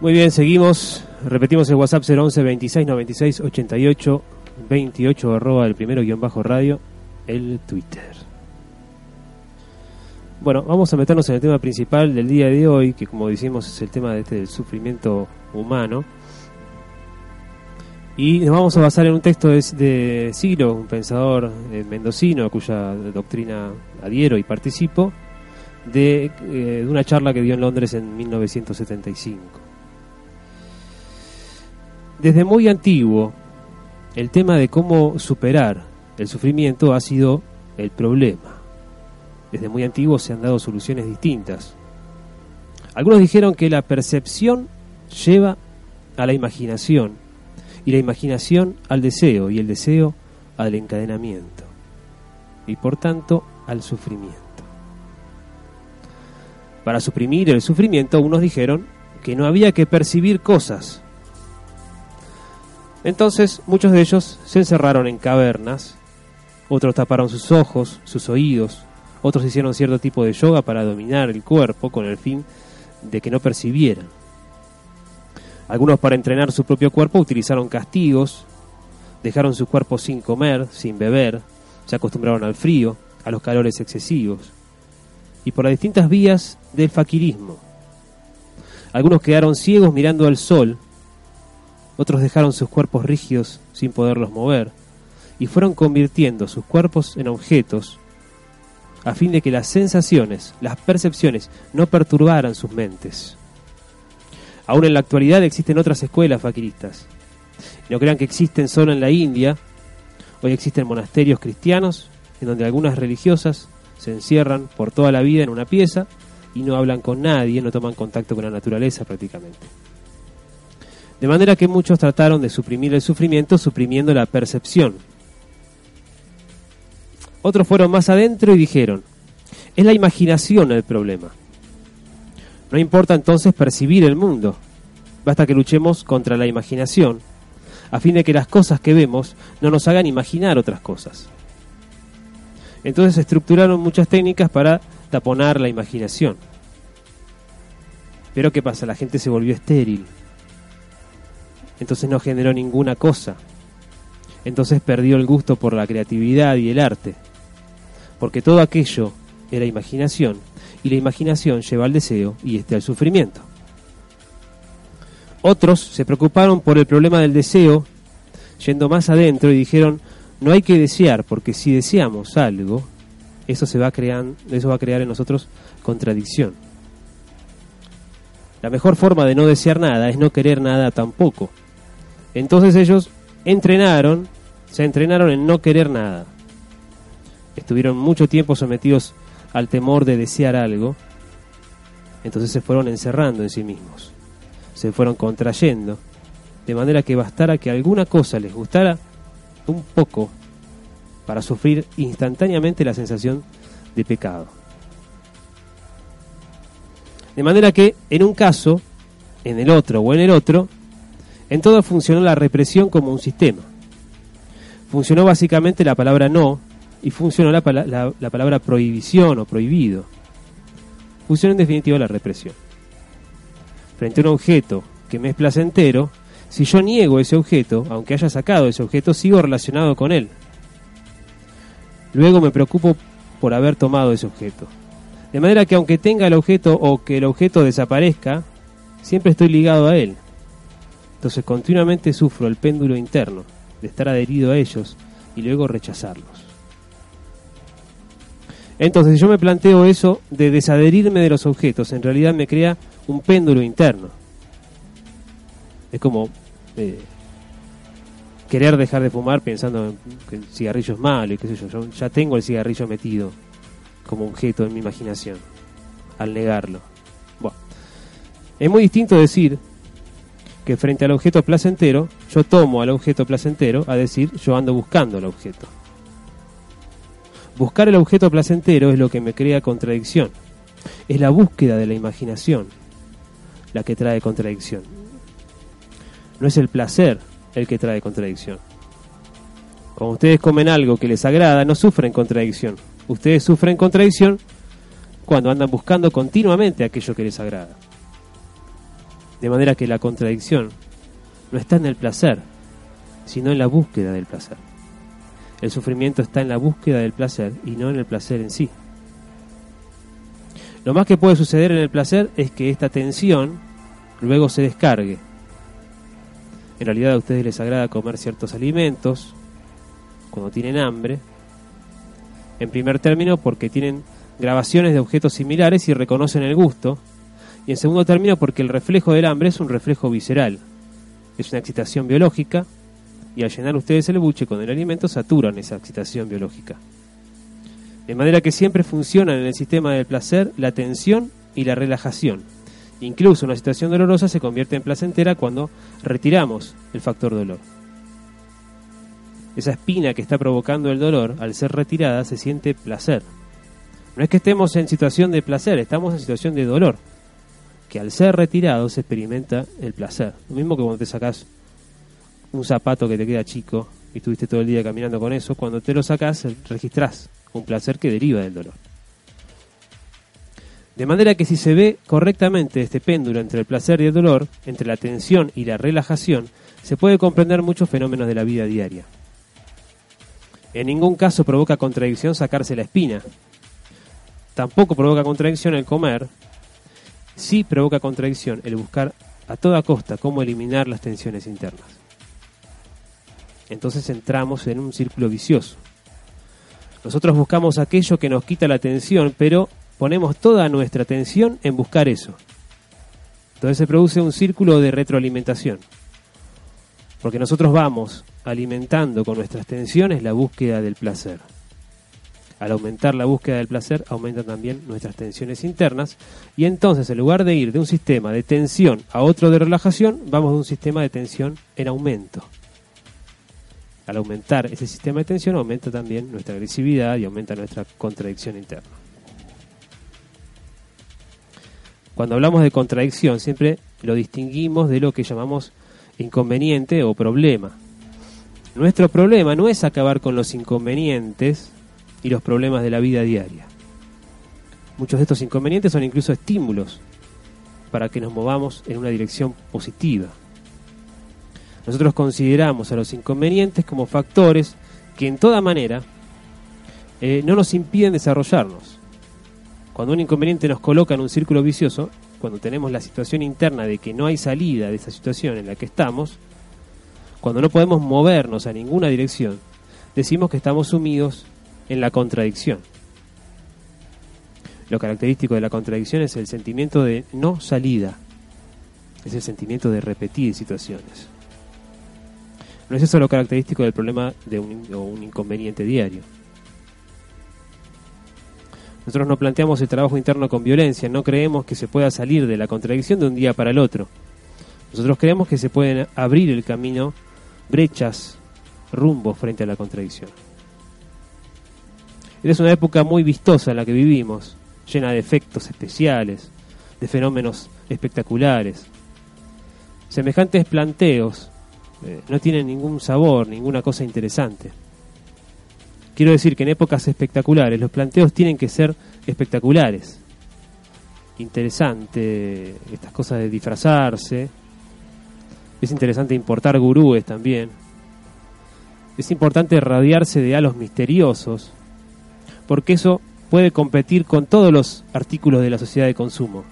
Muy bien, seguimos. Repetimos el WhatsApp 011 26 96 88 28 arroba el primero guion bajo radio, el Twitter. Bueno, vamos a meternos en el tema principal del día de hoy, que como decimos es el tema de este, del sufrimiento humano. Y nos vamos a basar en un texto de, de Ciro, un pensador eh, mendocino, cuya doctrina adhiero y participo, de, eh, de una charla que dio en Londres en 1975. Desde muy antiguo, el tema de cómo superar el sufrimiento ha sido el problema. Desde muy antiguo se han dado soluciones distintas. Algunos dijeron que la percepción lleva a la imaginación y la imaginación al deseo y el deseo al encadenamiento y por tanto al sufrimiento. Para suprimir el sufrimiento, unos dijeron que no había que percibir cosas, entonces muchos de ellos se encerraron en cavernas, otros taparon sus ojos, sus oídos, otros hicieron cierto tipo de yoga para dominar el cuerpo con el fin de que no percibieran. Algunos para entrenar su propio cuerpo utilizaron castigos, dejaron su cuerpo sin comer, sin beber, se acostumbraron al frío, a los calores excesivos, y por las distintas vías del faquirismo. Algunos quedaron ciegos mirando al sol otros dejaron sus cuerpos rígidos sin poderlos mover y fueron convirtiendo sus cuerpos en objetos a fin de que las sensaciones, las percepciones no perturbaran sus mentes. Aún en la actualidad existen otras escuelas faquiristas. No crean que existen solo en la India. Hoy existen monasterios cristianos en donde algunas religiosas se encierran por toda la vida en una pieza y no hablan con nadie, no toman contacto con la naturaleza prácticamente. De manera que muchos trataron de suprimir el sufrimiento suprimiendo la percepción. Otros fueron más adentro y dijeron, es la imaginación el problema. No importa entonces percibir el mundo, basta que luchemos contra la imaginación, a fin de que las cosas que vemos no nos hagan imaginar otras cosas. Entonces estructuraron muchas técnicas para taponar la imaginación. Pero ¿qué pasa? La gente se volvió estéril entonces no generó ninguna cosa. Entonces perdió el gusto por la creatividad y el arte, porque todo aquello era imaginación, y la imaginación lleva al deseo y este al sufrimiento. Otros se preocuparon por el problema del deseo, yendo más adentro y dijeron, no hay que desear, porque si deseamos algo, eso, se va, crear, eso va a crear en nosotros contradicción. La mejor forma de no desear nada es no querer nada tampoco. Entonces ellos entrenaron, se entrenaron en no querer nada. Estuvieron mucho tiempo sometidos al temor de desear algo. Entonces se fueron encerrando en sí mismos. Se fueron contrayendo. De manera que bastara que alguna cosa les gustara un poco para sufrir instantáneamente la sensación de pecado. De manera que en un caso, en el otro o en el otro, en todo funcionó la represión como un sistema. Funcionó básicamente la palabra no y funcionó la, palabra prohibición o prohibido. Funcionó en definitiva la represión. Frente a un objeto que me es placentero, si yo niego ese objeto, aunque haya sacado ese objeto, sigo relacionado con él. Luego me preocupo por haber tomado ese objeto. De manera que aunque tenga el objeto o que el objeto desaparezca, siempre estoy ligado a él. Entonces continuamente sufro el péndulo interno de estar adherido a ellos y luego rechazarlos. Entonces, si yo me planteo eso de desadherirme de los objetos, en realidad me crea un péndulo interno. Es como eh, querer dejar de fumar pensando que el cigarrillo es malo y qué sé yo. Yo ya tengo el cigarrillo metido como objeto en mi imaginación al negarlo. Bueno, es muy distinto decir que frente al objeto placentero, yo tomo al objeto placentero, a decir, yo ando buscando el objeto. Buscar el objeto placentero es lo que me crea contradicción. Es la búsqueda de la imaginación la que trae contradicción. No es el placer el que trae contradicción. Cuando ustedes comen algo que les agrada, no sufren contradicción. Ustedes sufren contradicción cuando andan buscando continuamente aquello que les agrada. De manera que la contradicción no está en el placer, sino en la búsqueda del placer. El sufrimiento está en la búsqueda del placer y no en el placer en sí. Lo más que puede suceder en el placer es que esta tensión luego se descargue. En realidad a ustedes les agrada comer ciertos alimentos cuando tienen hambre. En primer término porque tienen grabaciones de objetos similares y reconocen el gusto. Y en segundo término porque el reflejo del hambre es un reflejo visceral. Es una excitación biológica y al llenar ustedes el buche con el alimento saturan esa excitación biológica. De manera que siempre funcionan en el sistema del placer la tensión y la relajación. Incluso una situación dolorosa se convierte en placentera cuando retiramos el factor dolor. Esa espina que está provocando el dolor, al ser retirada, se siente placer. No es que estemos en situación de placer, estamos en situación de dolor, que al ser retirado se experimenta el placer. Lo mismo que cuando te sacas un zapato que te queda chico y estuviste todo el día caminando con eso, cuando te lo sacas registrás un placer que deriva del dolor. De manera que si se ve correctamente este péndulo entre el placer y el dolor, entre la tensión y la relajación, se puede comprender muchos fenómenos de la vida diaria. En ningún caso provoca contradicción sacarse la espina. Tampoco provoca contradicción el comer. Sí provoca contradicción el buscar a toda costa cómo eliminar las tensiones internas entonces entramos en un círculo vicioso. Nosotros buscamos aquello que nos quita la atención, pero ponemos toda nuestra atención en buscar eso. Entonces se produce un círculo de retroalimentación. Porque nosotros vamos alimentando con nuestras tensiones la búsqueda del placer. Al aumentar la búsqueda del placer, aumentan también nuestras tensiones internas. Y entonces, en lugar de ir de un sistema de tensión a otro de relajación, vamos de un sistema de tensión en aumento al aumentar ese sistema de tensión aumenta también nuestra agresividad y aumenta nuestra contradicción interna. Cuando hablamos de contradicción siempre lo distinguimos de lo que llamamos inconveniente o problema. Nuestro problema no es acabar con los inconvenientes y los problemas de la vida diaria. Muchos de estos inconvenientes son incluso estímulos para que nos movamos en una dirección positiva. Nosotros consideramos a los inconvenientes como factores que en toda manera eh, no nos impiden desarrollarnos. Cuando un inconveniente nos coloca en un círculo vicioso, cuando tenemos la situación interna de que no hay salida de esa situación en la que estamos, cuando no podemos movernos a ninguna dirección, decimos que estamos sumidos en la contradicción. Lo característico de la contradicción es el sentimiento de no salida, es el sentimiento de repetir situaciones. No es eso lo característico del problema de un, un inconveniente diario. Nosotros no planteamos el trabajo interno con violencia, no creemos que se pueda salir de la contradicción de un día para el otro. Nosotros creemos que se pueden abrir el camino, brechas, rumbos frente a la contradicción. Es una época muy vistosa la que vivimos, llena de efectos especiales, de fenómenos espectaculares. Semejantes planteos eh, no tienen ningún sabor, ninguna cosa interesante. Quiero decir que en épocas espectaculares los planteos tienen que ser espectaculares. Interesante estas cosas de disfrazarse. Es interesante importar gurúes también. Es importante radiarse de halos misteriosos, porque eso puede competir con todos los artículos de la sociedad de consumo.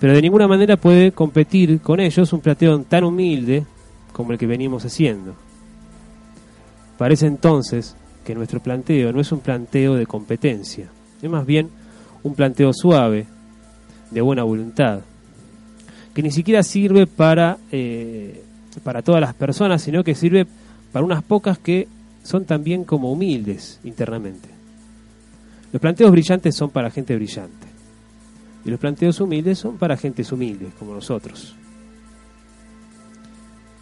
Pero de ninguna manera puede competir con ellos un planteo tan humilde como el que venimos haciendo. Parece entonces que nuestro planteo no es un planteo de competencia, es más bien un planteo suave, de buena voluntad, que ni siquiera sirve para, eh, para todas las personas, sino que sirve para unas pocas que son también como humildes internamente. Los planteos brillantes son para gente brillante, y los planteos humildes son para gentes humildes, como nosotros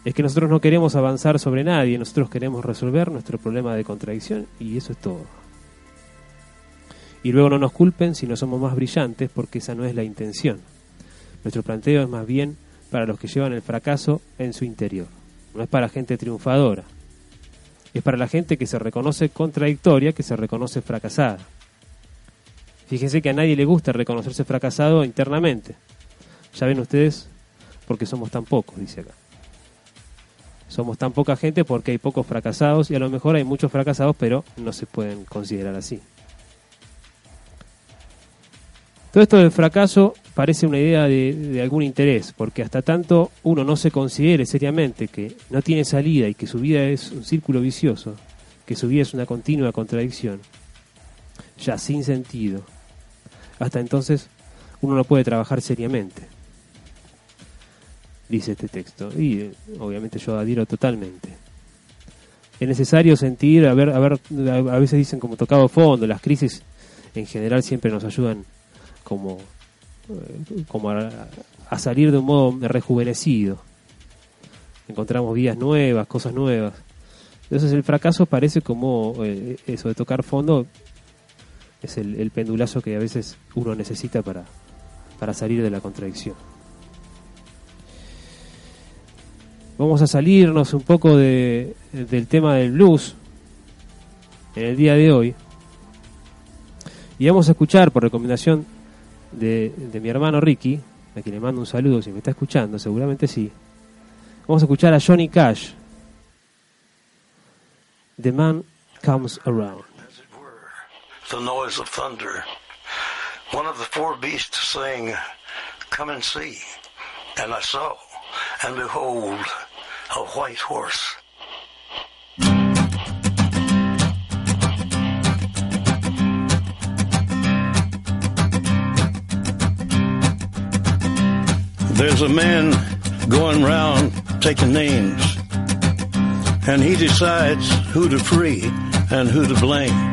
es que nosotros no queremos avanzar sobre nadie, nosotros queremos resolver nuestro problema de contradicción y eso es todo. Y luego no nos culpen si no somos más brillantes porque esa no es la intención. Nuestro planteo es más bien para los que llevan el fracaso en su interior. No es para gente triunfadora. Es para la gente que se reconoce contradictoria, que se reconoce fracasada. Fíjense que a nadie le gusta reconocerse fracasado internamente. Ya ven ustedes porque somos tan pocos, dice acá. Somos tan poca gente porque hay pocos fracasados y a lo mejor hay muchos fracasados, pero no se pueden considerar así. Todo esto del fracaso parece una idea de, algún interés, porque hasta tanto uno no se considere seriamente que no tiene salida y que su vida es un círculo vicioso, que su vida es una continua contradicción, ya sin sentido, hasta entonces uno no puede trabajar seriamente, dice este texto. Y eh, obviamente yo adhiero totalmente. Es necesario sentir, a ver, a ver, a veces dicen como tocado fondo, las crisis en general siempre nos ayudan como, eh, como a, salir de un modo rejuvenecido. Encontramos vías nuevas, cosas nuevas. Entonces el fracaso parece como eh, eso de tocar fondo, es el, pendulazo que a veces uno necesita para, para salir de la contradicción. Vamos a salirnos un poco de, del tema del blues en el día de hoy. Y vamos a escuchar, por recomendación de, de mi hermano Ricky, a quien le mando un saludo si me está escuchando, seguramente sí. Vamos a escuchar a Johnny Cash. The Man Comes Around. The noise of thunder. One of the four beasts saying, Come and see. And I saw, and behold, a white horse. There's a man going round taking names, and he decides who to free and who to blame.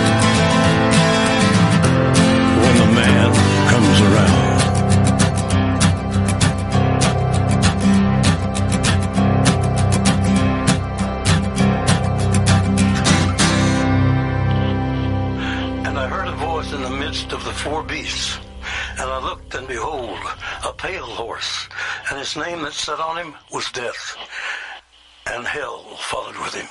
That sat on him was Death, and hell followed with him.